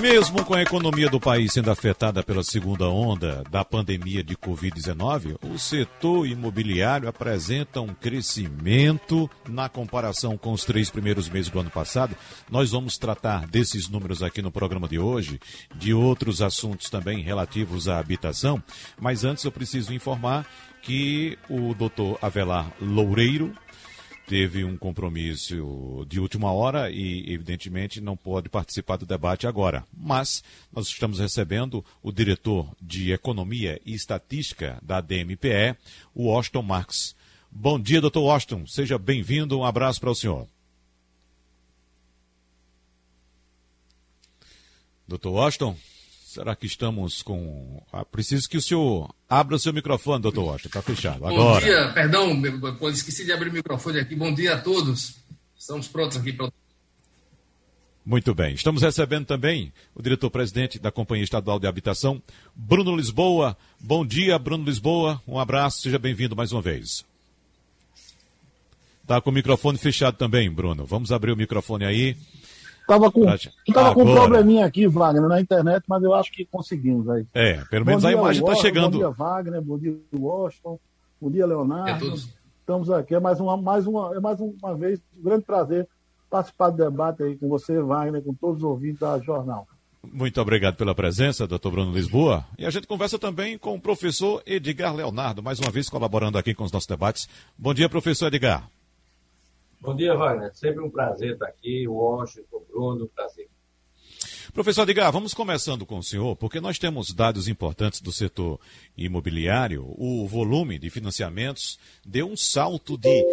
mesmo com a economia do país sendo afetada pela segunda onda da pandemia de Covid-19, o setor imobiliário apresenta um crescimento na comparação com os três primeiros meses do ano passado. Nós vamos tratar desses números aqui no programa de hoje, de outros assuntos também relativos à habitação, mas antes eu preciso informar que o doutor Avelar Loureiro, teve um compromisso de última hora e, evidentemente, não pode participar do debate agora. Mas nós estamos recebendo o diretor de Economia e Estatística da DMPE, o Washington Marx. Bom dia, doutor Washington. Seja bem-vindo. Um abraço para o senhor. Doutor Washington? Será que estamos com. Ah, preciso que o senhor abra o seu microfone, doutor Washington. Está fechado. Agora. Bom dia, perdão, esqueci de abrir o microfone aqui. Bom dia a todos. Estamos prontos aqui para. Muito bem. Estamos recebendo também o diretor-presidente da Companhia Estadual de Habitação, Bruno Lisboa. Bom dia, Bruno Lisboa. Um abraço, seja bem-vindo mais uma vez. Está com o microfone fechado também, Bruno. Vamos abrir o microfone aí. Tava com, tava com um probleminha aqui, Wagner, na internet, mas eu acho que conseguimos aí. É, pelo menos a imagem está chegando. Bom dia, Wagner, bom dia, Washington, bom dia, Leonardo. É Estamos aqui, é mais uma, mais uma, é mais uma vez um grande prazer participar do debate aí com você, Wagner, com todos os ouvintes da Jornal. Muito obrigado pela presença, doutor Bruno Lisboa. E a gente conversa também com o professor Edgar Leonardo, mais uma vez colaborando aqui com os nossos debates. Bom dia, professor Edgar. Bom dia, Wagner. Sempre um prazer estar aqui. Washington, Bruno, prazer. Professor Edgar, vamos começando com o senhor, porque nós temos dados importantes do setor imobiliário. O volume de financiamentos deu um salto de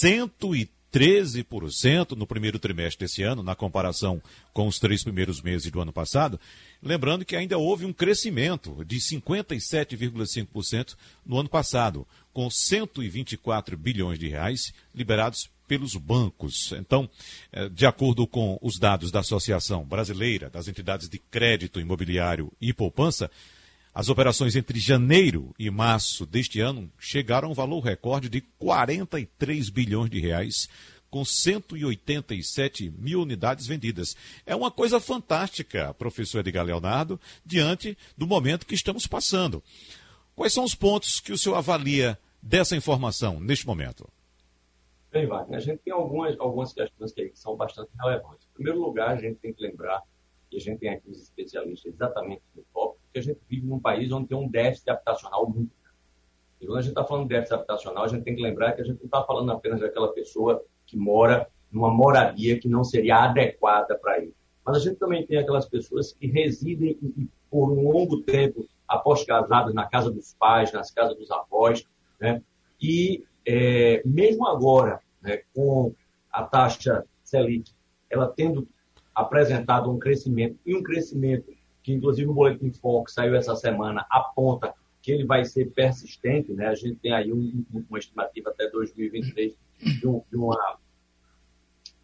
113% no primeiro trimestre desse ano, na comparação com os três primeiros meses do ano passado. Lembrando que ainda houve um crescimento de 57,5% no ano passado, com 124 bilhões de reais liberados pelos bancos. Então, eh, de acordo com os dados da Associação Brasileira das Entidades de Crédito Imobiliário e Poupança, as operações entre janeiro e março deste ano chegaram a um valor recorde de 43 bilhões de reais, com 187 mil unidades vendidas. É uma coisa fantástica, professor Edgar Leonardo, diante do momento que estamos passando. Quais são os pontos que o senhor avalia dessa informação neste momento? Bem, Wagner, a gente tem algumas, algumas questões que, que são bastante relevantes. Em primeiro lugar, a gente tem que lembrar, e a gente tem aqui os especialistas exatamente no tópico, que a gente vive num país onde tem um déficit habitacional muito grande. E quando a gente está falando de déficit habitacional, a gente tem que lembrar que a gente não está falando apenas daquela pessoa que mora numa moradia que não seria adequada para ele. Mas a gente também tem aquelas pessoas que residem por um longo tempo após casadas na casa dos pais, nas casas dos avós, né? E é, mesmo agora, né, com a taxa Selic, ela tendo apresentado um crescimento, e um crescimento que, inclusive, o Boletim Foco saiu essa semana, aponta que ele vai ser persistente, né? A gente tem aí um, uma estimativa até 2023 de, um, de, uma,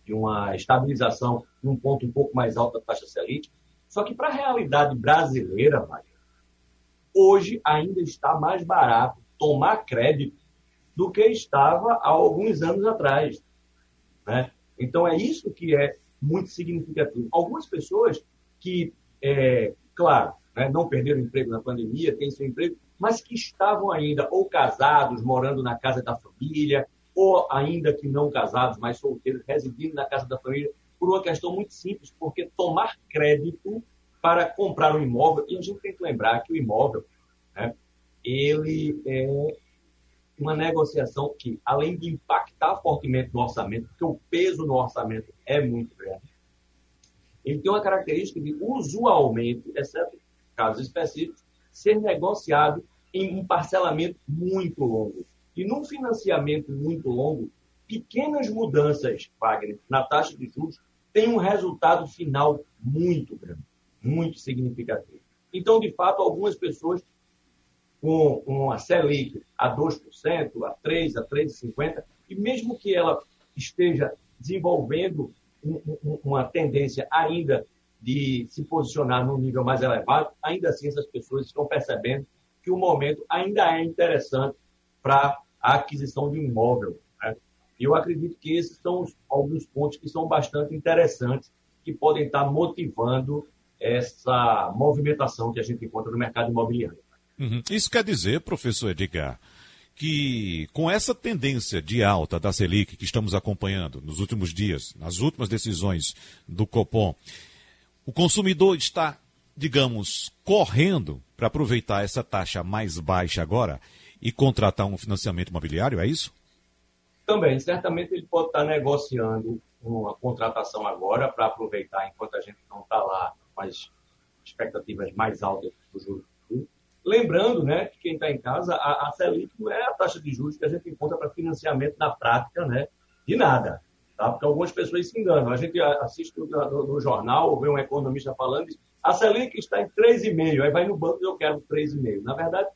de uma estabilização num ponto um pouco mais alto da taxa Selic. Só que para a realidade brasileira, vai, hoje ainda está mais barato tomar crédito do que estava há alguns anos atrás. Né? Então, é isso que é muito significativo. Algumas pessoas que, é, claro, né, não perderam emprego na pandemia, têm seu emprego, mas que estavam ainda ou casados, morando na casa da família, ou ainda que não casados, mas solteiros, residindo na casa da família, por uma questão muito simples, porque tomar crédito para comprar um imóvel, e a gente tem que lembrar que o imóvel, né, ele é uma negociação que, além de impactar fortemente no orçamento, porque o peso no orçamento é muito grande, ele tem uma característica de, usualmente, exceto casos específicos, ser negociado em um parcelamento muito longo. E num financiamento muito longo, pequenas mudanças, Wagner, na taxa de juros, têm um resultado final muito grande, muito significativo. Então, de fato, algumas pessoas com uma Selic a 2%, a 3%, a 3,50%, e mesmo que ela esteja desenvolvendo uma tendência ainda de se posicionar num nível mais elevado, ainda assim essas pessoas estão percebendo que o momento ainda é interessante para a aquisição de um imóvel. Né? Eu acredito que esses são alguns pontos que são bastante interessantes, que podem estar motivando essa movimentação que a gente encontra no mercado imobiliário. Uhum. Isso quer dizer, professor Edgar, que com essa tendência de alta da Selic que estamos acompanhando nos últimos dias, nas últimas decisões do Copom, o consumidor está, digamos, correndo para aproveitar essa taxa mais baixa agora e contratar um financiamento imobiliário, é isso? Também, certamente ele pode estar negociando uma contratação agora para aproveitar enquanto a gente não está lá com as expectativas mais altas do juros. Lembrando, né, que quem está em casa, a, a Selic não é a taxa de juros que a gente encontra para financiamento na prática, né, de nada. Tá? Porque algumas pessoas se enganam. A gente assiste no, no, no jornal, vê um economista falando, diz, a Selic está em 3,5, aí vai no banco e eu quero 3,5. Na verdade,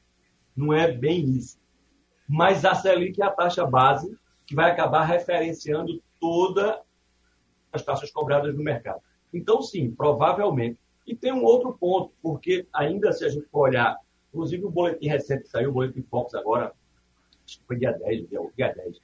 não é bem isso. Mas a Selic é a taxa base que vai acabar referenciando todas as taxas cobradas no mercado. Então, sim, provavelmente. E tem um outro ponto, porque ainda se a gente for olhar, inclusive o boletim recente que saiu, o boletim Fox agora, foi dia 10, dia, dia 10,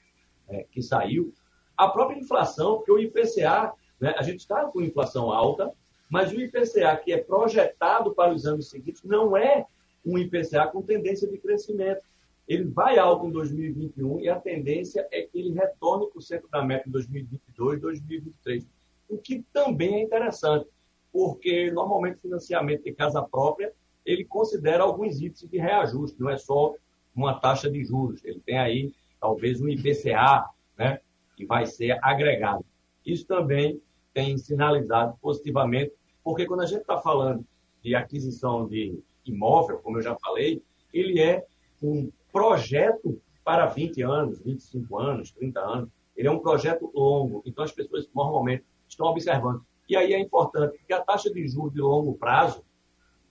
é, que saiu, a própria inflação, porque o IPCA, né, a gente está com inflação alta, mas o IPCA que é projetado para os anos seguintes não é um IPCA com tendência de crescimento. Ele vai alto em 2021 e a tendência é que ele retorne para o centro da meta em 2022, 2023. O que também é interessante, porque normalmente financiamento de casa própria ele considera alguns índices de reajuste, não é só uma taxa de juros. Ele tem aí talvez um IPCA, né, que vai ser agregado. Isso também tem sinalizado positivamente, porque quando a gente está falando de aquisição de imóvel, como eu já falei, ele é um projeto para 20 anos, 25 anos, 30 anos. Ele é um projeto longo, então as pessoas normalmente estão observando. E aí é importante que a taxa de juros de longo prazo,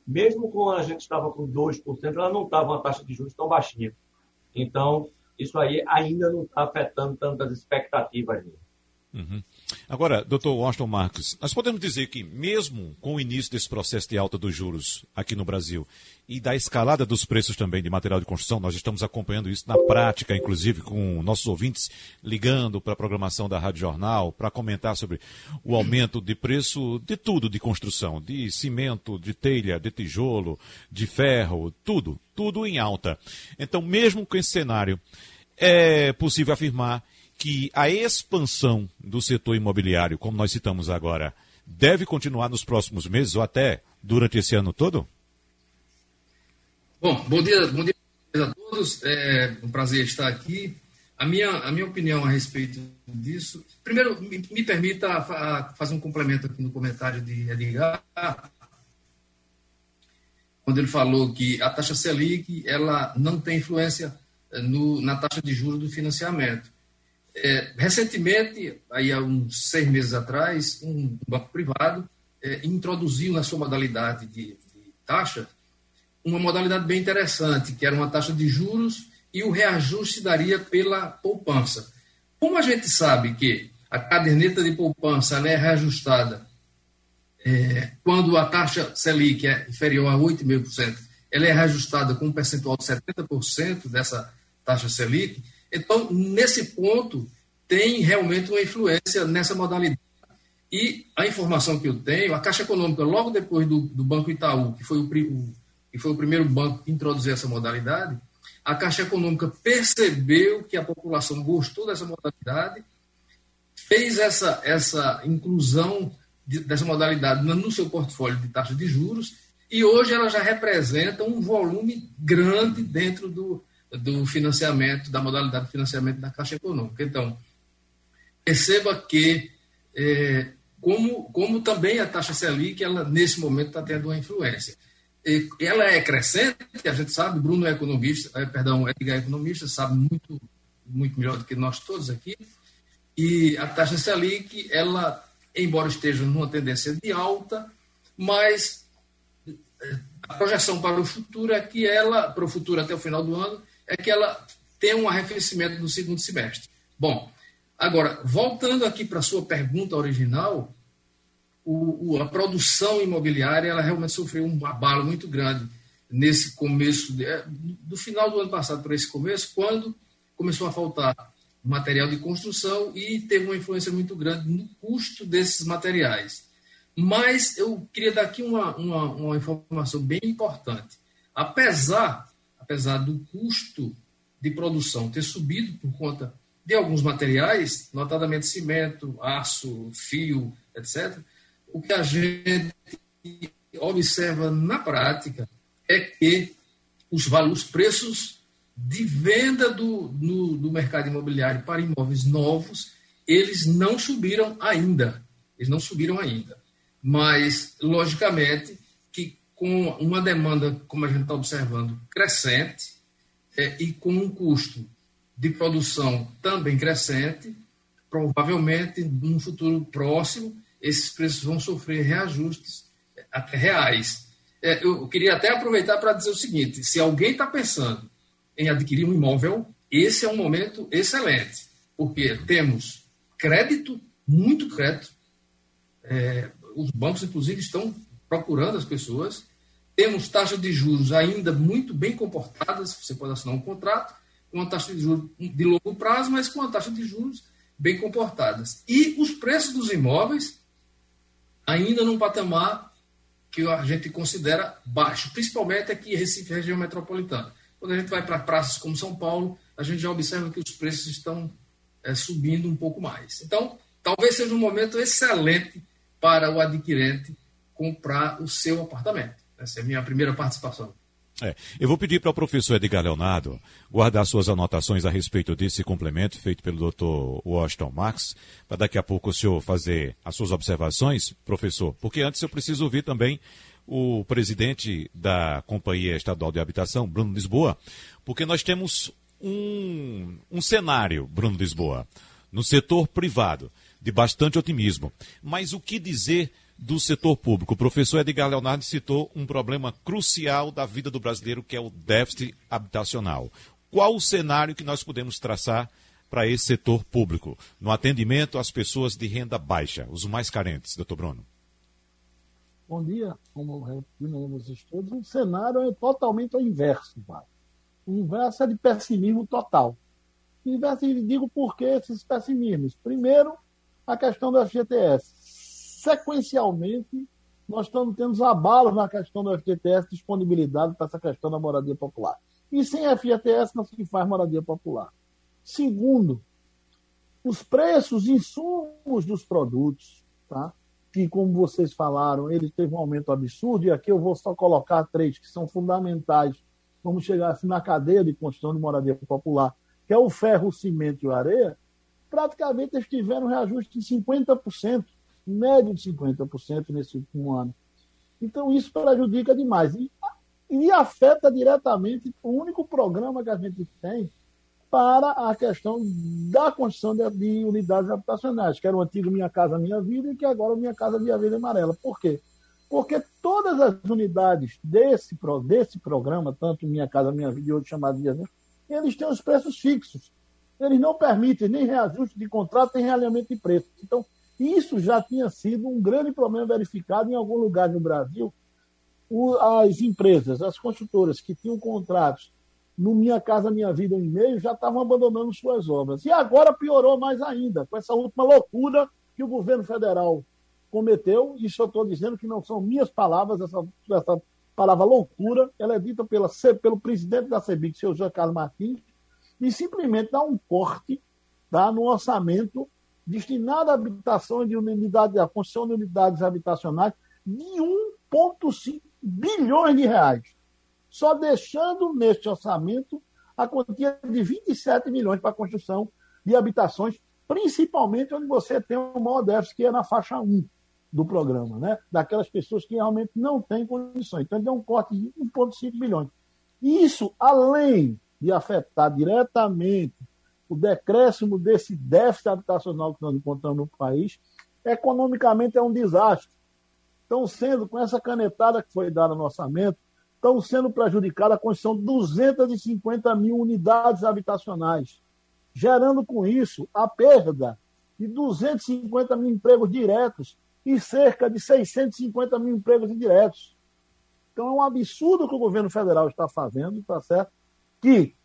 mesmo quando a gente estava com 2%, ela não estava uma taxa de juros tão baixinha. Então, isso aí ainda não está afetando tantas expectativas. Uhum. Agora, doutor Washington Marques, nós podemos dizer que, mesmo com o início desse processo de alta dos juros aqui no Brasil e da escalada dos preços também de material de construção, nós estamos acompanhando isso na prática, inclusive com nossos ouvintes ligando para a programação da Rádio Jornal para comentar sobre o aumento de preço de tudo de construção, de cimento, de telha, de tijolo, de ferro, tudo, tudo em alta. Então, mesmo com esse cenário, é possível afirmar que a expansão do setor imobiliário, como nós citamos agora, deve continuar nos próximos meses ou até durante esse ano todo? Bom, bom dia, bom dia a todos. É um prazer estar aqui. A minha, a minha opinião a respeito disso. Primeiro, me, me permita fazer um complemento aqui no comentário de Edgar, quando ele falou que a taxa Selic ela não tem influência eh, no, na taxa de juros do financiamento. É, recentemente, aí há uns seis meses atrás, um banco privado é, introduziu na sua modalidade de, de, taxa uma modalidade bem interessante, que era uma taxa de juros e o reajuste daria pela poupança. Como a gente sabe que a caderneta de poupança é reajustada é, quando a taxa Selic é inferior a 8,5%, ela é reajustada com um percentual de 70% dessa taxa Selic, então, nesse ponto, tem realmente uma influência nessa modalidade. E a informação que eu tenho, a Caixa Econômica, logo depois do, do Banco Itaú, que foi o, o, que foi o primeiro banco que introduziu essa modalidade, a Caixa Econômica percebeu que a população gostou dessa modalidade, fez essa, essa inclusão de, dessa modalidade no seu portfólio de taxa de juros, e hoje ela já representa um volume grande dentro do, do financiamento, da modalidade de financiamento da Caixa Econômica. Então, perceba que, é, como, como também a taxa Selic, ela nesse momento está tendo uma influência. E, ela é crescente, a gente sabe, Bruno é economista, é, perdão, Edgar é economista, sabe muito, muito melhor do que nós todos aqui, e a taxa Selic, ela, embora esteja numa tendência de alta, mas é, a projeção para o futuro é que ela, para o futuro até o final do ano, é que ela tem um arrefecimento no segundo semestre. Bom, Agora, voltando aqui para a sua pergunta original, o, o, a produção imobiliária ela realmente sofreu um abalo muito grande nesse começo, de, é, do final do ano passado para esse começo, quando começou a faltar material de construção e teve uma influência muito grande no custo desses materiais. Mas eu queria dar aqui uma, uma, uma informação bem importante. Apesar, apesar do custo de produção ter subido por conta de alguns materiais, notadamente cimento, aço, fio, etc., o que a gente observa na prática é que os valores, preços de venda do, no, do mercado imobiliário para imóveis novos, eles não subiram ainda. Eles não subiram ainda. Mas, logicamente, com uma demanda, como a gente está observando, crescente, é, e com um custo de produção também crescente, provavelmente, num futuro próximo, esses preços vão sofrer reajustes até reais. É, eu queria até aproveitar para dizer o seguinte: se alguém está pensando em adquirir um imóvel, esse é um momento excelente, porque temos crédito, muito crédito, é, os bancos, inclusive, estão procurando as pessoas, temos taxas de juros ainda muito bem comportadas, você pode assinar um contrato, com uma taxa de juros de longo prazo, mas com uma taxa de juros bem comportadas. E os preços dos imóveis ainda num patamar que a gente considera baixo, principalmente aqui em Recife, região metropolitana. Quando a gente vai para praças como São Paulo, a gente já observa que os preços estão é, subindo um pouco mais. Então, talvez seja um momento excelente para o adquirente comprar o seu apartamento. Essa é a minha primeira participação. É, eu vou pedir para o professor Edgar Leonardo guardar suas anotações a respeito desse complemento feito pelo Dr. Washington Marx, para daqui a pouco o senhor fazer as suas observações, professor, porque antes eu preciso ouvir também o presidente da Companhia Estadual de Habitação, Bruno Lisboa, porque nós temos um, um cenário, Bruno Lisboa, no setor privado, de bastante otimismo. Mas o que dizer do setor público. O professor Edgar Leonardo citou um problema crucial da vida do brasileiro, que é o déficit habitacional. Qual o cenário que nós podemos traçar para esse setor público, no atendimento às pessoas de renda baixa, os mais carentes, doutor Bruno? Bom dia, como nos estudos, o cenário é totalmente o inverso, pai. O inverso é de pessimismo total. Inverso, digo por que esses pessimismos. Primeiro, a questão do FGTS sequencialmente, nós estamos tendo abalos na questão do FGTS, disponibilidade para essa questão da moradia popular. E sem FGTS não se faz moradia popular. Segundo, os preços, insumos dos produtos, tá? que, como vocês falaram, ele teve um aumento absurdo, e aqui eu vou só colocar três que são fundamentais. Vamos chegar assim, na cadeia de construção de moradia popular, que é o ferro, o cimento e a areia, praticamente eles tiveram um reajuste de 50% médio de 50% nesse último ano. Então, isso prejudica demais. E, e afeta diretamente o único programa que a gente tem para a questão da construção de, de, unidades habitacionais, que era o antigo Minha Casa Minha Vida e que agora é o Minha Casa Minha Vida Amarela. Por quê? Porque todas as unidades desse, desse programa, tanto Minha Casa Minha Vida e outros chamados de eles têm os preços fixos. Eles não permitem nem reajuste de contrato, nem realinhamento de preço. Então, isso já tinha sido um grande problema verificado em algum lugar no Brasil. As empresas, as construtoras que tinham contratos no Minha Casa Minha Vida em meio já estavam abandonando suas obras. E agora piorou mais ainda, com essa última loucura que o governo federal cometeu. Isso eu estou dizendo que não são minhas palavras, essa, essa palavra loucura, ela é dita pela, pelo presidente da CEBIC, seu José Carlos Martins, e simplesmente dá um corte tá, no orçamento destinado à habitação de unidades, à construção de unidades habitacionais de 1,5 bilhões de reais, só deixando neste orçamento a quantia de 27 milhões para a construção de habitações, principalmente onde você tem o maior déficit, que é na faixa 1 do programa, né? daquelas pessoas que realmente não têm condições. Então, ele deu um corte de 1,5 bilhões. Isso, além de afetar diretamente o decréscimo desse déficit habitacional que nós encontramos no país, economicamente é um desastre. Estão sendo, com essa canetada que foi dada no orçamento, estão sendo prejudicada a construção de 250 mil unidades habitacionais. gerando com isso a perda de 250 mil empregos diretos e cerca de 650 mil empregos indiretos. Então é um absurdo que o governo federal está fazendo, tá certo? Que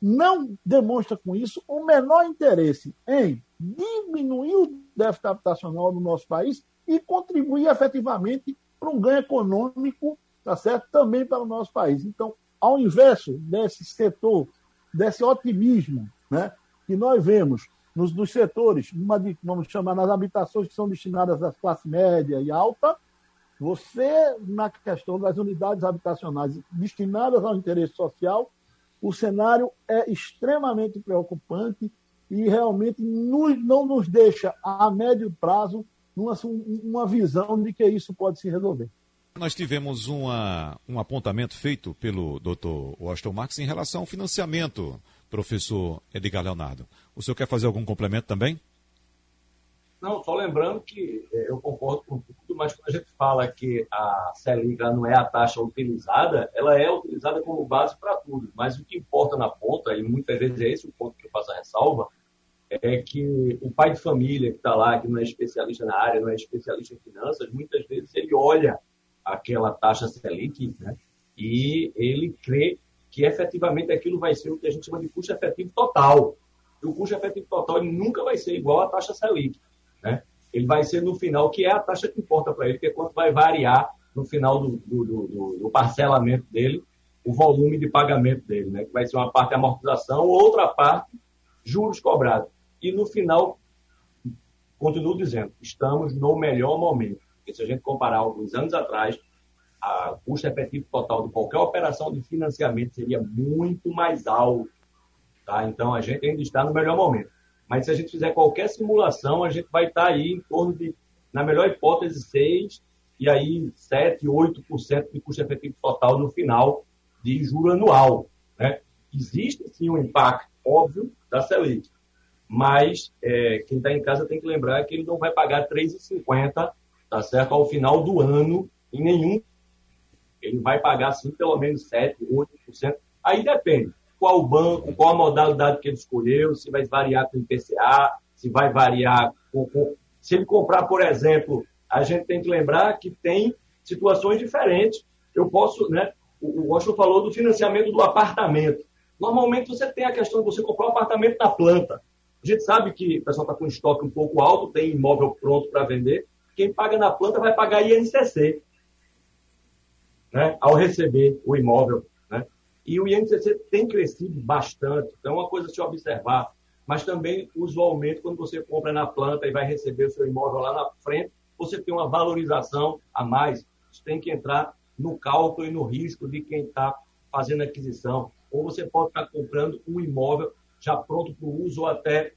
não demonstra com isso o menor interesse em diminuir o déficit habitacional no nosso país e contribuir efetivamente para um ganho econômico, tá certo? Também para o nosso país. Então, ao inverso desse setor, desse otimismo, né, que nós vemos nos, nos setores, de, vamos chamar nas habitações que são destinadas às classe média e alta, você, na questão das unidades habitacionais destinadas ao interesse social, o cenário é extremamente preocupante e realmente nos, não nos deixa, a médio prazo, uma, uma visão de que isso pode se resolver. Nós tivemos uma, um apontamento feito pelo Dr. Washington Marx em relação ao financiamento, professor Edgar Leonardo. O senhor quer fazer algum complemento também? Não, só lembrando que é, eu concordo com tudo, mas quando a gente fala que a Selic não é a taxa utilizada, ela é utilizada como base para tudo. Mas o que importa na ponta, e muitas vezes é esse o ponto que eu faço a ressalva, é que o pai de família que está lá, que não é especialista na área, não é especialista em finanças, muitas vezes ele olha aquela taxa Selic né, e ele crê que efetivamente aquilo vai ser o que a gente chama de custo efetivo total. E o custo efetivo total nunca vai ser igual à taxa Selic. Né? Ele vai ser no final, que é a taxa que importa para ele, que é quanto vai variar no final do, do, do, do, parcelamento dele, o volume de pagamento dele, né? que vai ser uma parte amortização, outra parte juros cobrados. E no final, continuo dizendo, estamos no melhor momento. Porque se a gente comparar alguns anos atrás, a custo efetivo total de qualquer operação de financiamento seria muito mais alto. Tá? Então, a gente ainda está no melhor momento. Mas se a gente fizer qualquer simulação, a gente vai estar aí em torno de, na melhor hipótese, 6% e aí 7%, 8% de custo efetivo total no final de juro anual. Né? Existe sim um impacto óbvio da Selic, mas é, quem está em casa tem que lembrar que ele não vai pagar 3,50 tá certo? ao final do ano em nenhum. Ele vai pagar sim pelo menos 7%, 8%. Aí depende qual banco, qual a modalidade que ele escolheu, se vai variar com IPCA, se vai variar com, com... Se ele comprar, por exemplo, a gente tem que lembrar que tem situações diferentes. Eu posso, né? O Washington falou do financiamento do apartamento. Normalmente você tem a questão de você comprar um apartamento na planta. A gente sabe que o pessoal está com estoque um pouco alto, tem imóvel pronto para vender. Quem paga na planta vai pagar INCC, né? Ao receber o imóvel e o INCC tem crescido bastante, então é uma coisa a se observar. Mas também, usualmente, quando você compra na planta e vai receber o seu imóvel lá na frente, você tem uma valorização a mais. Isso tem que entrar no cálculo e no risco de quem está fazendo aquisição. Ou você pode estar comprando um imóvel já pronto para o uso ou até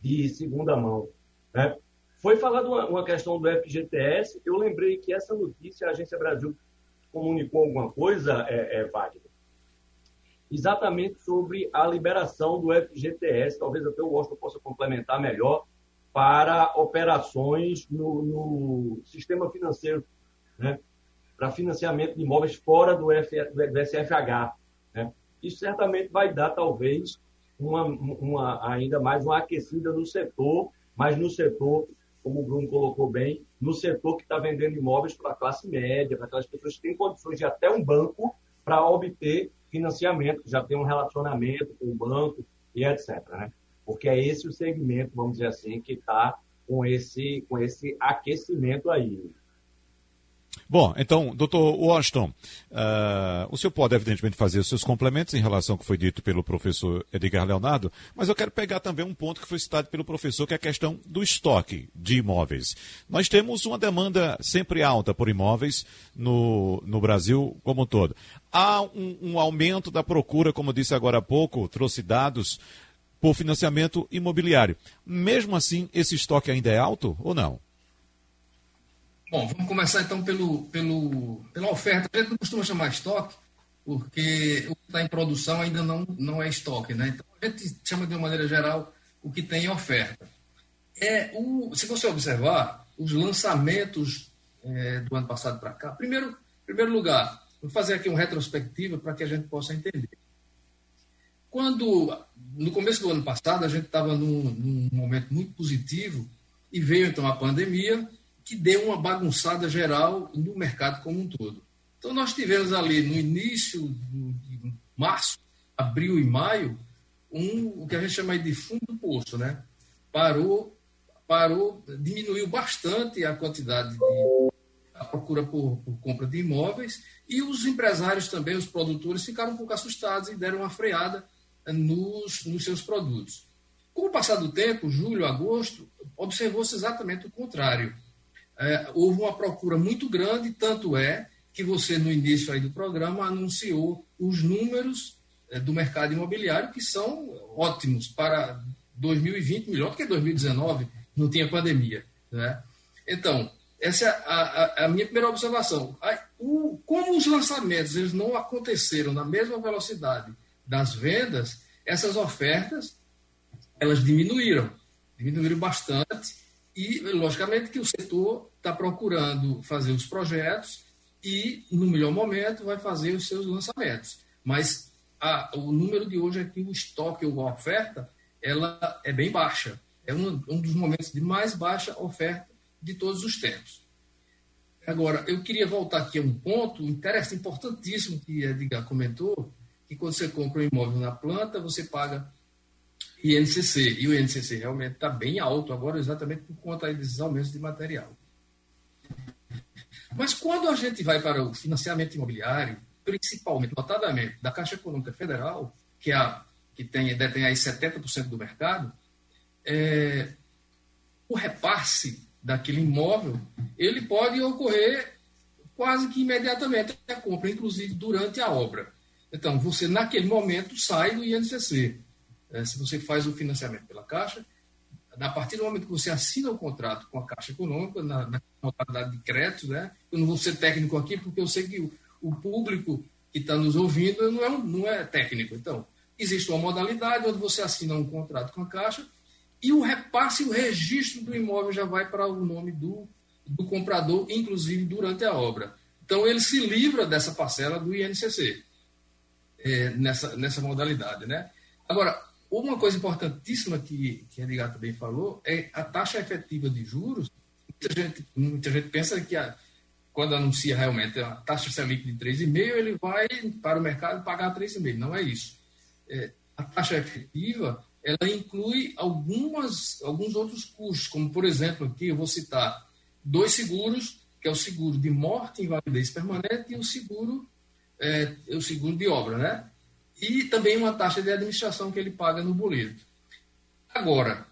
de segunda mão. Né? Foi falado uma, uma questão do FGTS. Eu lembrei que essa notícia a Agência Brasil comunicou alguma coisa, é, é, Wagner, exatamente sobre a liberação do FGTS, talvez até o Washington possa complementar melhor, para operações no, no sistema financeiro, né? para financiamento de imóveis fora do, F, do SFH. Né? Isso certamente vai dar, talvez, uma, uma, ainda mais uma aquecida no setor, mas no setor, como o Bruno colocou bem, no setor que está vendendo imóveis para a classe média, para aquelas pessoas que têm condições de até um banco para obter financiamento, que já tem um relacionamento com o banco e etc. Né? Porque é esse o segmento, vamos dizer assim, que está com esse, com esse aquecimento aí. Bom, então, doutor Washington, uh, o senhor pode, evidentemente, fazer os seus complementos em relação ao que foi dito pelo professor Edgar Leonardo, mas eu quero pegar também um ponto que foi citado pelo professor, que é a questão do estoque de imóveis. Nós temos uma demanda sempre alta por imóveis no, no Brasil como um todo. Há um, um aumento da procura, como disse agora há pouco, trouxe dados por financiamento imobiliário. Mesmo assim, esse estoque ainda é alto ou não? Bom, vamos começar então pelo, pelo, pela oferta. A gente não costuma chamar estoque, porque o que está em produção ainda não, não é estoque, né? Então a gente chama de uma maneira geral o que tem em oferta. É o, se você observar, os lançamentos é, do ano passado para cá, primeiro, primeiro lugar, vou fazer aqui uma retrospectiva para que a gente possa entender. Quando, no começo do ano passado, a gente estava num, num momento muito positivo e veio então a pandemia, que deu uma bagunçada geral no mercado como um todo. Então, nós tivemos ali no início de março, abril e maio, um, o que a gente chama de fundo do poço, né? Parou, parou, diminuiu bastante a quantidade de a procura por, por, compra de imóveis e os empresários também, os produtores, ficaram um pouco assustados e deram uma freada nos, nos seus produtos. Com o passar do tempo, julho, agosto, observou-se exatamente o contrário. É, houve uma procura muito grande, tanto é que você, no início aí do programa, anunciou os números é, do mercado imobiliário, que são ótimos para 2020, melhor do que 2019, não tinha pandemia. Né? Então, essa é a, a, a minha primeira observação. o, como os lançamentos eles não aconteceram na mesma velocidade das vendas, essas ofertas elas diminuíram, diminuíram bastante e, logicamente, que o setor está procurando fazer os projetos e, no melhor momento, vai fazer os seus lançamentos. Mas a, o número de hoje é que o estoque ou a oferta ela é bem baixa. É um, um dos momentos de mais baixa oferta de todos os tempos. Agora, eu queria voltar aqui a um ponto interessante, importantíssimo que Edgar comentou, que quando você compra um imóvel na planta, você paga INCC. E o INCC realmente está bem alto agora, exatamente por conta desses aumentos de material. Mas quando a gente vai para o financiamento imobiliário, principalmente, notadamente, da Caixa Econômica Federal, que, é a, que tem, detém aí 70% do mercado, é, o repasse daquele imóvel, ele pode ocorrer quase que imediatamente a compra, inclusive durante a obra. Então, você, naquele momento, sai do INCC. É, se você faz o financiamento pela Caixa, a partir do momento que você assina o contrato com a Caixa Econômica, na, na modalidade de crédito, né? eu não vou ser técnico aqui, porque eu sei que o, o público que está nos ouvindo não é, não é técnico. Então, existe uma modalidade onde você assina um contrato com a Caixa e o repasse, o registro do imóvel já vai para o nome do, do comprador, inclusive durante a obra. Então, ele se livra dessa parcela do INCC, é, nessa, nessa modalidade. Né? Agora, uma coisa importantíssima que, que a Edgar também falou é a taxa efetiva de juros. Muita gente, muita gente pensa que a, quando anuncia realmente a taxa Selic de 3,5, ele vai para o mercado pagar 3,5. Não é isso. É, a taxa efetiva ela inclui algumas, alguns outros custos, como, por exemplo, aqui eu vou citar dois seguros, que é o seguro de morte invalidez permanente e o seguro, é, o seguro de obra, né? E também uma taxa de administração que ele paga no boleto. Agora,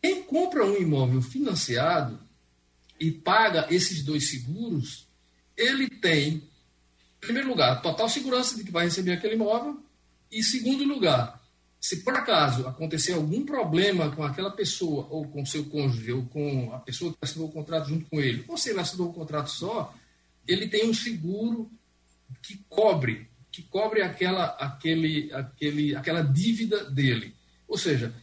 quem compra um imóvel financiado e paga esses dois seguros, ele tem, em primeiro lugar, total segurança de que vai receber aquele imóvel, e, segundo lugar, se por acaso acontecer algum problema com aquela pessoa, ou com seu cônjuge, ou com a pessoa que assinou o contrato junto com ele, ou se ele assinou o contrato só, ele tem um seguro que cobre, que cobre aquela, aquele, aquele, aquela dívida dele. Ou seja,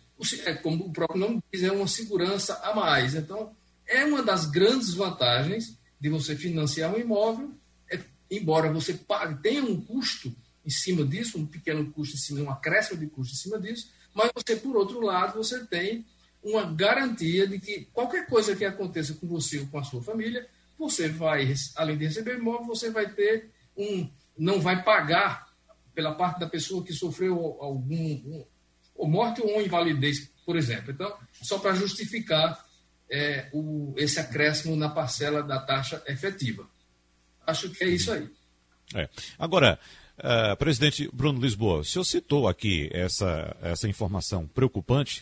é como o próprio nome diz, é uma segurança a mais. Então, é uma das grandes vantagens de você financiar um imóvel, é, embora você pague, tenha um custo em cima disso, um pequeno custo em cima, um acréscimo de custo em cima disso, mas você, por outro lado, você tem uma garantia de que qualquer coisa que aconteça com você ou com a sua família, você vai, além de receber imóvel, você vai ter um, não vai pagar pela parte da pessoa que sofreu algum, um, ou morte ou invalidez, por exemplo. Então, só para justificar é, o, esse acréscimo na parcela da taxa efetiva. Acho que é isso aí. É. Agora, Uh, presidente Bruno Lisboa, o senhor citou aqui essa, essa informação preocupante,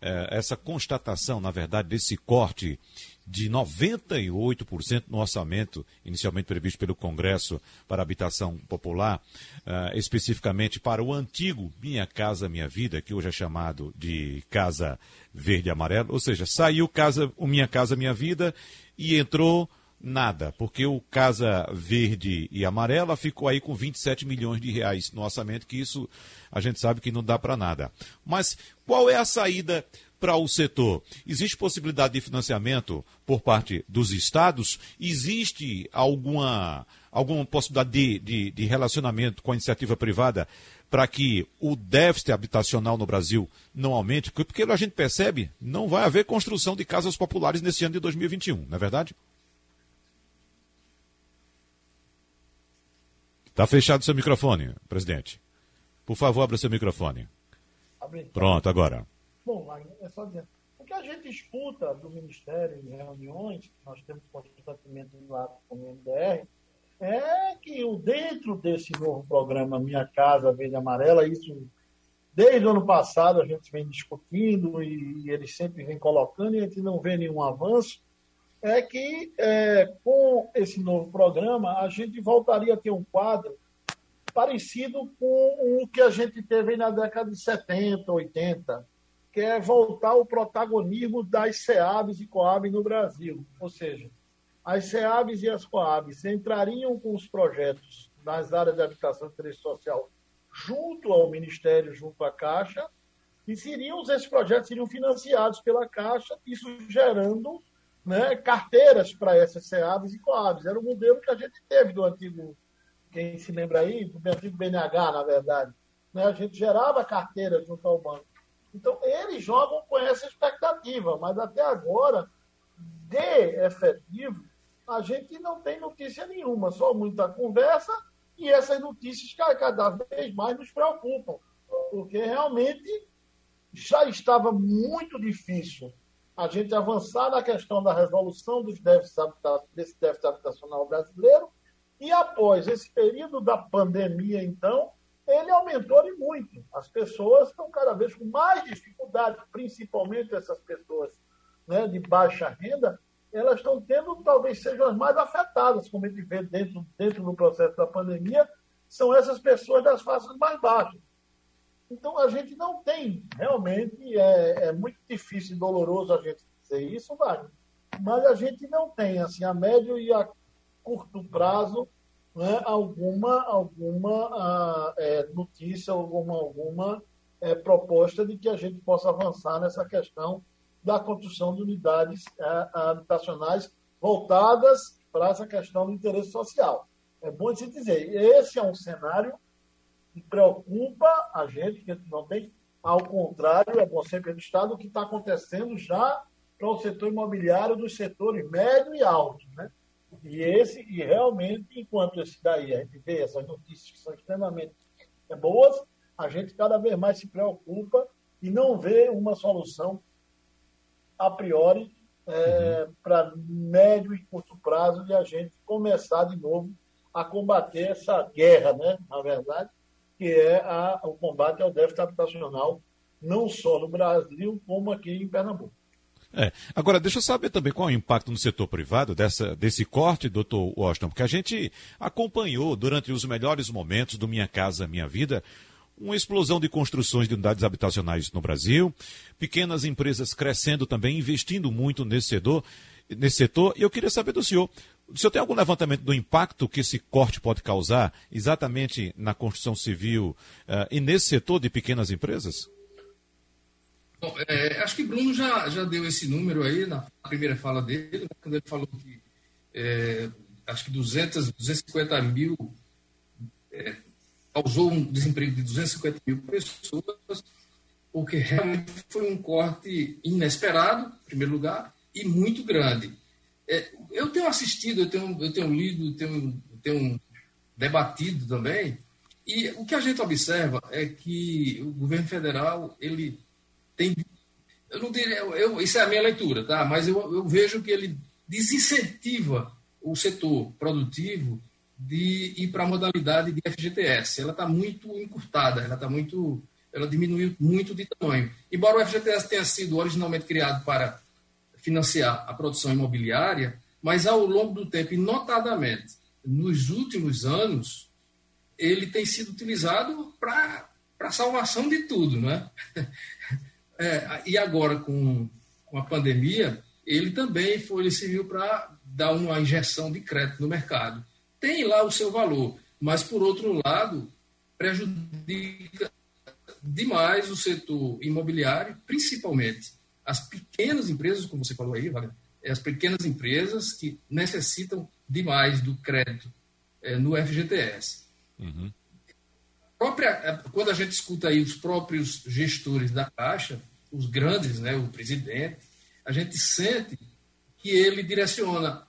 uh, essa constatação, na verdade, desse corte de 98% no orçamento inicialmente previsto pelo Congresso para habitação popular, uh, especificamente para o antigo Minha Casa Minha Vida, que hoje é chamado de Casa Verde e Amarelo, ou seja, saiu casa, o Minha Casa Minha Vida e entrou nada, porque o Casa Verde e Amarela ficou aí com 27 milhões de reais no orçamento, que isso a gente sabe que não dá para nada. Mas qual é a saída para o setor? Existe possibilidade de financiamento por parte dos estados? Existe alguma, alguma possibilidade de, de, de relacionamento com a iniciativa privada para que o déficit habitacional no Brasil não aumente? Porque a gente percebe, não vai haver construção de casas populares nesse ano de 2021, não é verdade? Está fechado seu microfone, presidente. Por favor, abra seu microfone. Pronto, agora. Bom, é só dizer. O que a gente escuta do Ministério em reuniões, nós temos constantemente lá com o MDR, é que o, dentro desse novo programa Minha Casa Verde Amarela, isso desde o ano passado a gente vem discutindo e, eles sempre vêm colocando e a gente não vê nenhum avanço, é que é, com esse novo programa a gente voltaria a ter um quadro parecido com o que a gente teve na década de 70, 80, que é voltar o protagonismo das SEABs e COAB no Brasil. Ou seja, as SEABs e as COABs entrariam com os projetos nas áreas de habitação e interesse social junto ao Ministério, junto à Caixa, e seriam, esses projetos seriam financiados pela Caixa, isso gerando né, carteiras para essas SEABs e COABs. Era o modelo que a gente teve do antigo, quem se lembra aí, do antigo BNH, na verdade. Né, a gente gerava carteira junto ao banco. Então, eles jogam com essa expectativa, mas até agora, de efetivo, a gente não tem notícia nenhuma, só muita conversa, e essas notícias cada vez mais nos preocupam, porque realmente já estava muito difícil a gente avançar na questão da resolução dos déficits desse déficit habitacional brasileiro. E após esse período da pandemia, então, ele aumentou e muito. As pessoas estão cada vez com mais dificuldade, principalmente essas pessoas né, de baixa renda, elas estão tendo, talvez sejam as mais afetadas, como a gente vê dentro, dentro do processo da pandemia, são essas pessoas das faixas mais baixas. Então, a gente não tem, realmente, é, é muito difícil e doloroso a gente dizer isso, Wagner, mas a gente não tem, assim, a médio e a curto prazo, né, alguma, alguma ah, é, notícia, alguma, alguma é, proposta de que a gente possa avançar nessa questão da construção de unidades é, habitacionais voltadas para essa questão do interesse social. É bom se dizer, esse é um cenário que preocupa a gente, que não tem, ao contrário, é bom sempre registrar o que está acontecendo já para o setor imobiliário dos setores médio e alto. Né? E esse, e realmente, enquanto esse daí a gente vê essas notícias que são extremamente boas, a gente cada vez mais se preocupa e não vê uma solução a priori é, uhum. para médio e curto prazo de a gente começar de novo a combater essa guerra, né, na verdade, que é a, o combate ao déficit habitacional, não só no Brasil, como aqui em Pernambuco. É. Agora, deixa eu saber também qual é o impacto no setor privado dessa, desse corte, doutor Washington, porque a gente acompanhou durante os melhores momentos do Minha Casa Minha Vida uma explosão de construções de unidades habitacionais no Brasil, pequenas empresas crescendo também, investindo muito nesse setor. Nesse setor. E eu queria saber do senhor, o senhor tem algum levantamento do impacto que esse corte pode causar exatamente na construção civil uh, e nesse setor de pequenas empresas? Bom, é, acho que Bruno já, já deu esse número aí na primeira fala dele, né, quando ele falou que é, acho que 200, 250 mil é, causou um desemprego de 250 mil pessoas, porque realmente foi um corte inesperado, em primeiro lugar, e muito grande. É, eu tenho assistido, eu tenho, eu tenho lido, tenho, tenho debatido também, e o que a gente observa é que o governo federal ele tem, eu não diria, eu, isso é a minha leitura, tá? Mas eu, eu vejo que ele desincentiva o setor produtivo de ir para a modalidade de FGTS. Ela está muito encurtada, ela está muito, ela diminuiu muito de tamanho. Embora o FGTS tenha sido originalmente criado para financiar a produção imobiliária, mas ao longo do tempo, e notadamente nos últimos anos, ele tem sido utilizado para a salvação de tudo, não é? e agora, com, com a pandemia, ele também foi, ele serviu para dar uma injeção de crédito no mercado tem lá o seu valor, mas, por outro lado, prejudica demais o setor imobiliário, principalmente as pequenas empresas, como você falou aí, Wagner, é as pequenas empresas que necessitam demais do crédito é, no FGTS. Uhum. Própria, quando a gente escuta aí os próprios gestores da Caixa, os grandes, né, o presidente, a gente sente que ele direciona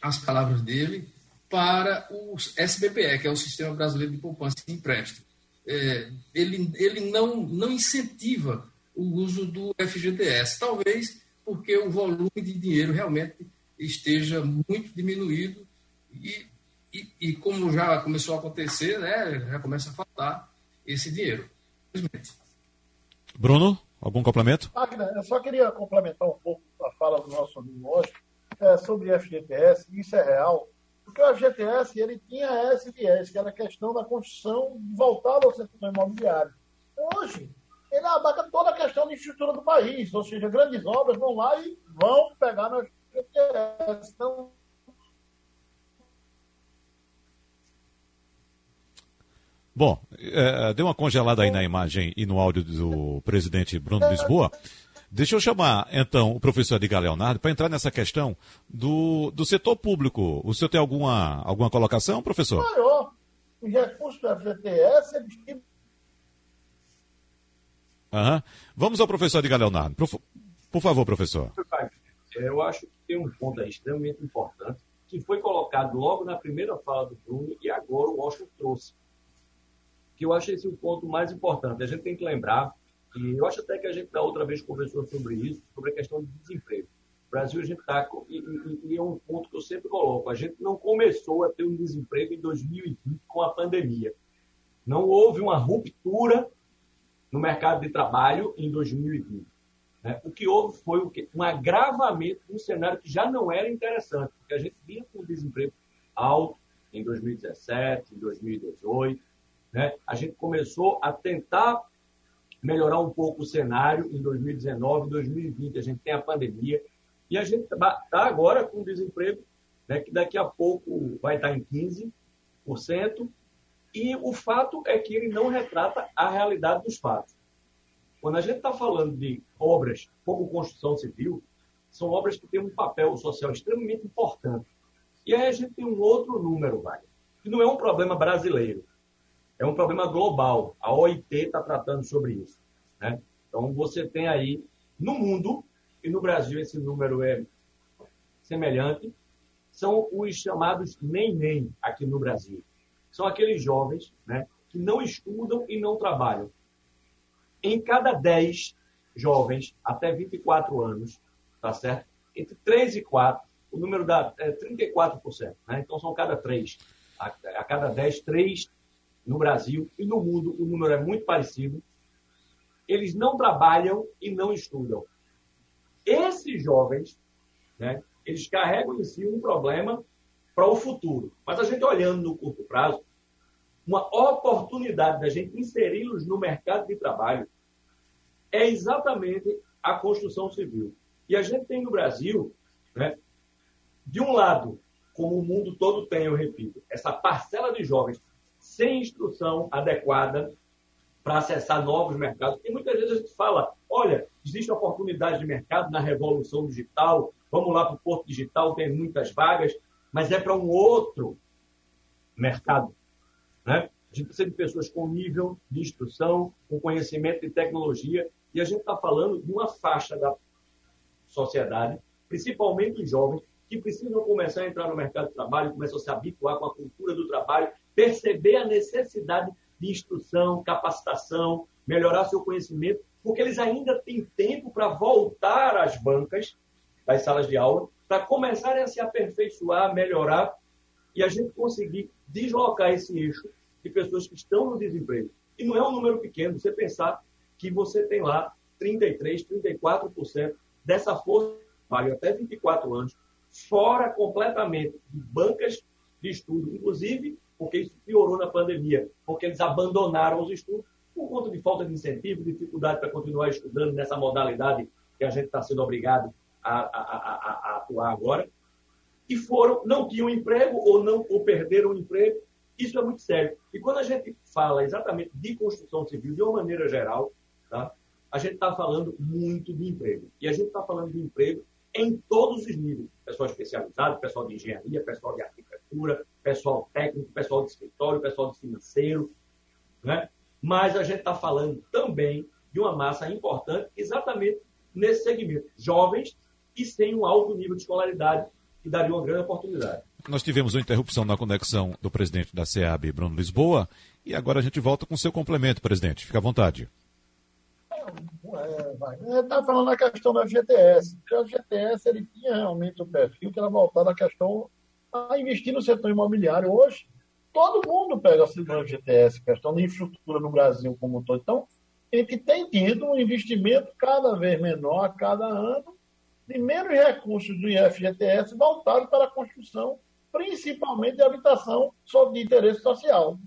as palavras dele para o SBPE, que é o Sistema Brasileiro de Poupança e Empréstimo. É, ele ele não, não incentiva o uso do FGTS, talvez porque o volume de dinheiro realmente esteja muito diminuído e, e, e como já começou a acontecer, né, já começa a faltar esse dinheiro. Bruno, algum complemento? Wagner, eu só queria complementar um pouco a fala do nosso amigo hoje é, sobre FGTS, isso é real, porque o FGTS ele tinha esse viés, que era a questão da construção voltada ao setor imobiliário. Hoje, ele abarca toda a questão de estrutura do país, ou seja, grandes obras vão lá e vão pegar no FGTS. Então, Bom, é, deu uma congelada aí na imagem e no áudio do presidente Bruno Lisboa. Deixa eu chamar, então, o professor Edgar Leonardo para entrar nessa questão do, do setor público. O senhor tem alguma, alguma colocação, professor? Maior. Os recursos do FGTS, eles Uhum. Vamos ao professor Edgar Leonardo. Por, por favor, professor. Eu acho que tem um ponto aí extremamente importante que foi colocado logo na primeira fala do Bruno e agora o Washington trouxe. Que eu acho esse o ponto mais importante. A gente tem que lembrar e eu acho até que a gente da outra vez conversou sobre isso, sobre a questão do desemprego. O Brasil, a gente está. E, e, e, é um ponto que eu sempre coloco: a gente não começou a ter um desemprego em 2020 com a pandemia. Não houve uma ruptura no mercado de trabalho em 2020. Né? O que houve foi o quê? um agravamento de um cenário que já não era interessante, porque a gente vinha com desemprego alto em 2017, em 2018. Né? A gente começou a tentar melhorar um pouco o cenário em 2019, 2020. A gente tem a pandemia e a gente está agora com desemprego né, que daqui a pouco vai estar em 15%. E o fato é que ele não retrata a realidade dos fatos. Quando a gente está falando de obras como construção civil, são obras que têm um papel social extremamente importante. E aí a gente tem um outro número, vai, que não é um problema brasileiro. É um problema global. A OIT está tratando sobre isso. Né? Então, você tem aí, no mundo, e no Brasil esse número é semelhante, são os chamados nem-nem aqui no Brasil. São aqueles jovens né, que não estudam e não trabalham. Em cada 10 jovens até 24 anos, tá certo? Entre 3 e 4, o número dá é, 34%. Né? Então, são cada 3. A, a cada 10, 3 no Brasil e no mundo o número é muito parecido. Eles não trabalham e não estudam. Esses jovens, né, eles carregam em si um problema para o futuro. Mas a gente olhando no curto prazo, uma oportunidade da gente inseri-los no mercado de trabalho é exatamente a construção civil. E a gente tem no Brasil, né, de um lado, como o mundo todo tem, eu repito, essa parcela de jovens sem instrução adequada para acessar novos mercados. E muitas vezes a gente fala, olha, existe oportunidade de mercado na revolução digital, vamos lá para o Porto Digital, tem muitas vagas, mas é para um outro mercado. Né? A gente precisa de pessoas com nível de instrução, com conhecimento de tecnologia, e a gente está falando de uma faixa da sociedade, principalmente os jovens, que precisam começar a entrar no mercado de trabalho, começam a se habituar com a cultura do trabalho, perceber a necessidade de instrução, capacitação, melhorar seu conhecimento, porque eles ainda têm tempo para voltar às bancas das salas de aula, para começarem a se aperfeiçoar, melhorar e a gente conseguir deslocar esse eixo de pessoas que estão no desemprego. E não é um número pequeno, você pensar que você tem lá 33, 34% dessa força trabalho até 24 anos, fora completamente de bancas de estudo, inclusive porque isso piorou na pandemia, porque eles abandonaram os estudos por conta de falta de incentivo, dificuldade para continuar estudando nessa modalidade que a gente está sendo obrigado a, a, a, a, atuar agora, e foram, não tinham emprego ou não ou perderam o emprego. Isso é muito sério. E quando a gente fala exatamente de construção civil, de uma maneira geral, tá? a gente está falando muito de emprego. E a gente está falando de emprego em todos os níveis. Pessoal especializado, pessoal de engenharia, pessoal de arquitetura, pessoal técnico, pessoal de escritório, pessoal de financeiro. Né? Mas a gente está falando também de uma massa importante exatamente nesse segmento. Jovens que têm um alto nível de escolaridade que daria uma grande oportunidade. Nós tivemos uma interrupção na conexão do presidente da SEAB, Bruno Lisboa, e agora a gente volta com seu complemento, presidente. Fique à vontade. É, está falando da questão da FGTS. O FGTS ele tinha realmente o perfil que era voltado à questão a investir no setor imobiliário. Hoje, todo mundo pega o FGTS, questão de infraestrutura no Brasil como um todo. Então, a gente tem tido um investimento cada vez menor a cada ano de menos recursos do IFGTS voltados para a construção, principalmente de habitação de interesse social.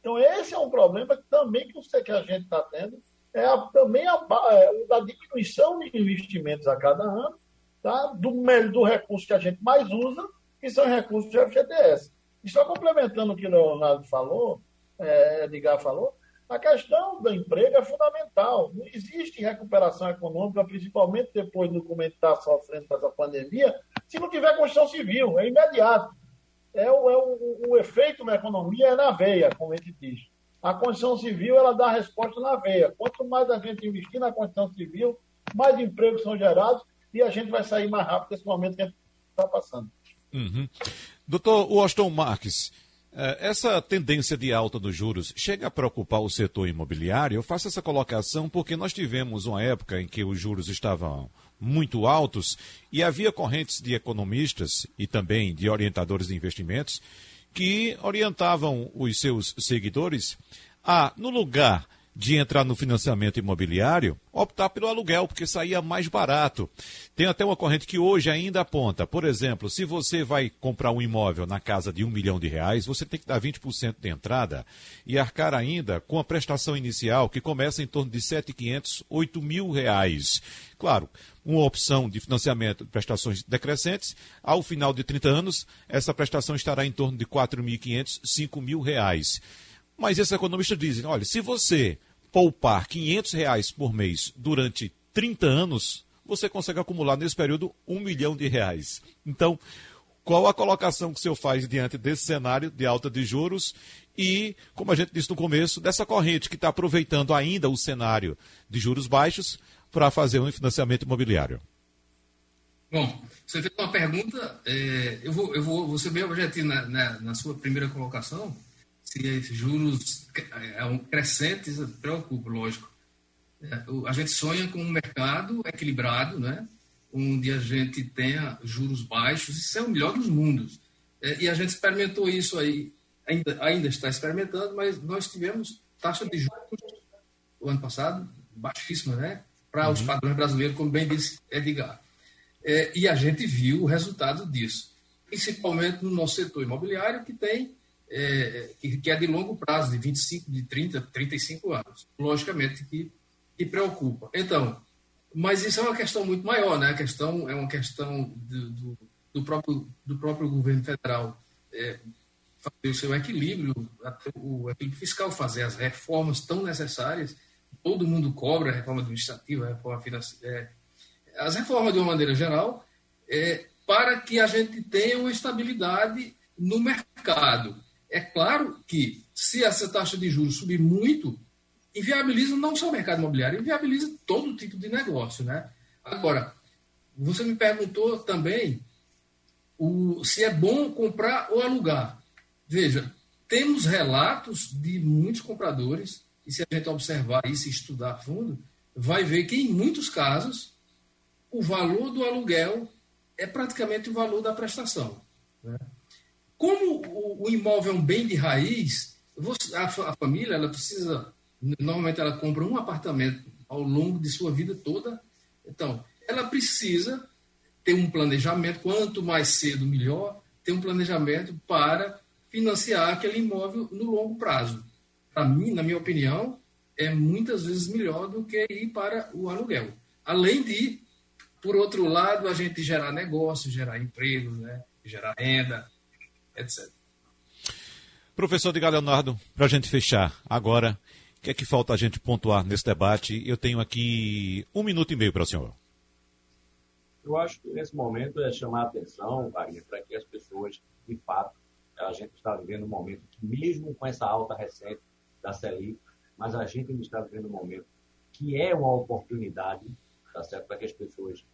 Então, esse é um problema que também que, a gente está tendo, é a, também a, é, a diminuição de investimentos a cada ano, tá? do, do recurso que a gente mais usa, que são os recursos do FGTS. E só complementando o que o Leonardo falou, é, Edgar falou, a questão do emprego é fundamental. Não existe recuperação econômica, principalmente depois do como está sofrendo com essa pandemia, se não tiver construção civil, é imediato. É o, é o, o, efeito na economia é na veia, como a gente diz. A construção civil ela dá resposta na veia. Quanto mais a gente investir na construção civil, mais empregos são gerados e a gente vai sair mais rápido desse momento que a gente está passando. Uhum. Doutor Washington Marques, é, essa tendência de alta dos juros chega a preocupar o setor imobiliário? Eu faço essa colocação porque nós tivemos uma época em que os juros estavam muito altos e havia correntes de economistas e também de orientadores de investimentos que orientavam os seus seguidores a, no lugar de entrar no financiamento imobiliário, optar pelo aluguel, porque saía mais barato. Tem até uma corrente que hoje ainda aponta, por exemplo, se você vai comprar um imóvel na casa de um milhão de reais, você tem que dar 20% de entrada e arcar ainda com a prestação inicial, que começa em torno de 7.500, 8 mil reais. Claro, uma opção de financiamento de prestações decrescentes, ao final de 30 anos, essa prestação estará em torno de 4.500, 5 mil reais. Mas esses economistas dizem, olha, se você poupar 500 reais por mês durante 30 anos, você consegue acumular nesse período um milhão de reais. Então, qual a colocação que o senhor faz diante desse cenário de alta de juros e, como a gente disse no começo, dessa corrente que está aproveitando ainda o cenário de juros baixos para fazer um financiamento imobiliário? Bom, você fez uma pergunta, é, eu, vou, eu vou, vou objetivo na, na, na sua primeira colocação se juros é crescentes, preocupa, lógico. É, a gente sonha com um mercado equilibrado, né? onde a gente tenha juros baixos, isso é o melhor dos mundos. É, e a gente experimentou isso aí, ainda, ainda está experimentando, mas nós tivemos taxa de juros o ano passado baixíssima, né? Para uhum. os padrões brasileiros, como bem disse Edgar. É, e a gente viu o resultado disso, principalmente no nosso setor imobiliário, que tem é, que, é de longo prazo, de 25, de 30, 35 anos. Logicamente que, que preocupa. Então, mas isso é uma questão muito maior, né? A questão é uma questão do, do, do próprio, do próprio governo federal é, fazer o seu equilíbrio, o equilíbrio fiscal, fazer as reformas tão necessárias. Todo mundo cobra a reforma administrativa, a reforma financeira, é, as reformas de uma maneira geral, é, para que a gente tenha uma estabilidade no mercado. É claro que, se essa taxa de juros subir muito, inviabiliza não só o mercado imobiliário, inviabiliza todo tipo de negócio. Né? Agora, você me perguntou também o, se é bom comprar ou alugar. Veja, temos relatos de muitos compradores, e se a gente observar isso e estudar a fundo, vai ver que, em muitos casos, o valor do aluguel é praticamente o valor da prestação. Né? Como o, imóvel é um bem de raiz, a, família ela precisa, normalmente ela compra um apartamento ao longo de sua vida toda, então ela precisa ter um planejamento, quanto mais cedo melhor, ter um planejamento para financiar aquele imóvel no longo prazo. Para mim, na minha opinião, é muitas vezes melhor do que ir para o aluguel. Além de, por outro lado, a gente gerar negócio, gerar emprego, né? gerar renda, etc. Professor de Leonardo, para a gente fechar agora, o que é que falta a gente pontuar nesse debate? Eu tenho aqui um minuto e meio para o senhor. Eu acho que nesse momento é chamar a atenção, Wagner, para que as pessoas, de fato, a gente está vivendo um momento que, mesmo com essa alta recente da Selic, mas a gente ainda está vivendo um momento que é uma oportunidade, tá certo, para que as pessoas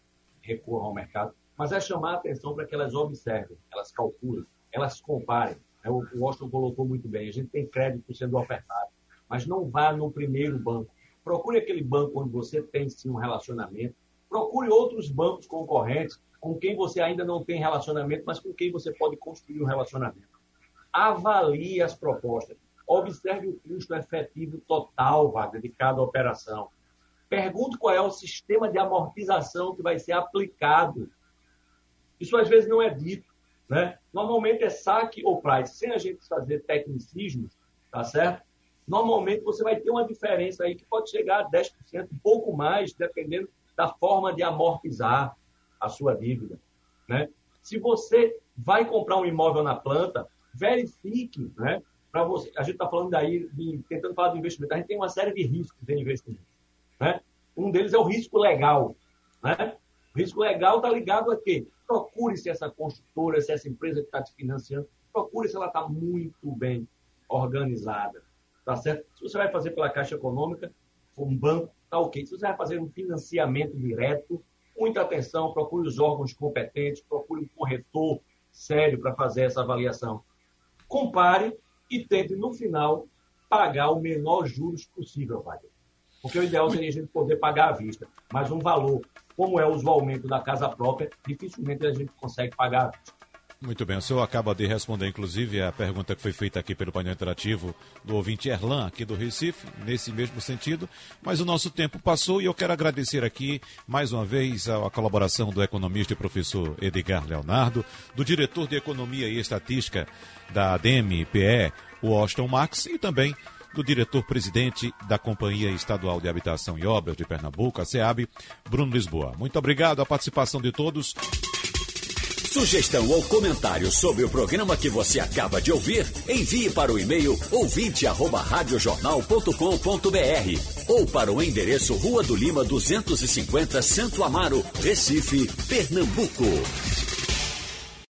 recorram ao mercado, mas é chamar a atenção para que elas observem, elas calculem, elas comparem. É, o Washington colocou muito bem, a gente tem crédito sendo ofertado, mas não vá no primeiro banco. Procure aquele banco onde você tem sim um relacionamento, procure outros bancos concorrentes com quem você ainda não tem relacionamento, mas com quem você pode construir um relacionamento. Avalie as propostas. Observe o custo efetivo total, Wagner, de cada operação. Pergunte qual é o sistema de amortização que vai ser aplicado. Isso às vezes não é dito. Né? Normalmente é saque ou price. Sem a gente fazer tecnicismos, tá certo? Normalmente você vai ter uma diferença aí que pode chegar a 10%, um pouco mais, dependendo da forma de amortizar a sua dívida. Né? Se você vai comprar um imóvel na planta, verifique, né? Para você, a gente está falando daí, de, tentando falar de investimento, a gente tem uma série de riscos de investimento. Né? Um deles é o risco legal. Né? Risco legal está ligado a quê? Procure se essa construtora, se essa empresa que está te financiando, procure se ela está muito bem organizada. Tá certo? Se você vai fazer pela Caixa Econômica, um banco, tá ok. Se você vai fazer um financiamento direto, muita atenção, procure os órgãos competentes, procure um corretor sério para fazer essa avaliação. Compare e tente, no final, pagar o menor juros possível, Wagner. Porque o ideal seria a gente poder pagar à vista. Mas um valor, como é usualmente da casa própria, dificilmente a gente consegue pagar. Muito bem, o senhor acaba de responder, inclusive, a pergunta que foi feita aqui pelo painel interativo do ouvinte Erlan, aqui do Recife, nesse mesmo sentido. Mas o nosso tempo passou e eu quero agradecer aqui, mais uma vez, a colaboração do economista e professor Edgar Leonardo, do diretor de Economia e Estatística da ADM-PE, o Austin Max, e também do diretor-presidente da Companhia Estadual de Habitação e Obras de Pernambuco, a SEAB, Bruno Lisboa. Muito obrigado a participação de todos. Sugestão ou comentário sobre o programa que você acaba de ouvir, envie para o e-mail ouvinte@radiojornal.com.br ou para o endereço Rua do Lima 250, Santo Amaro, Recife, Pernambuco.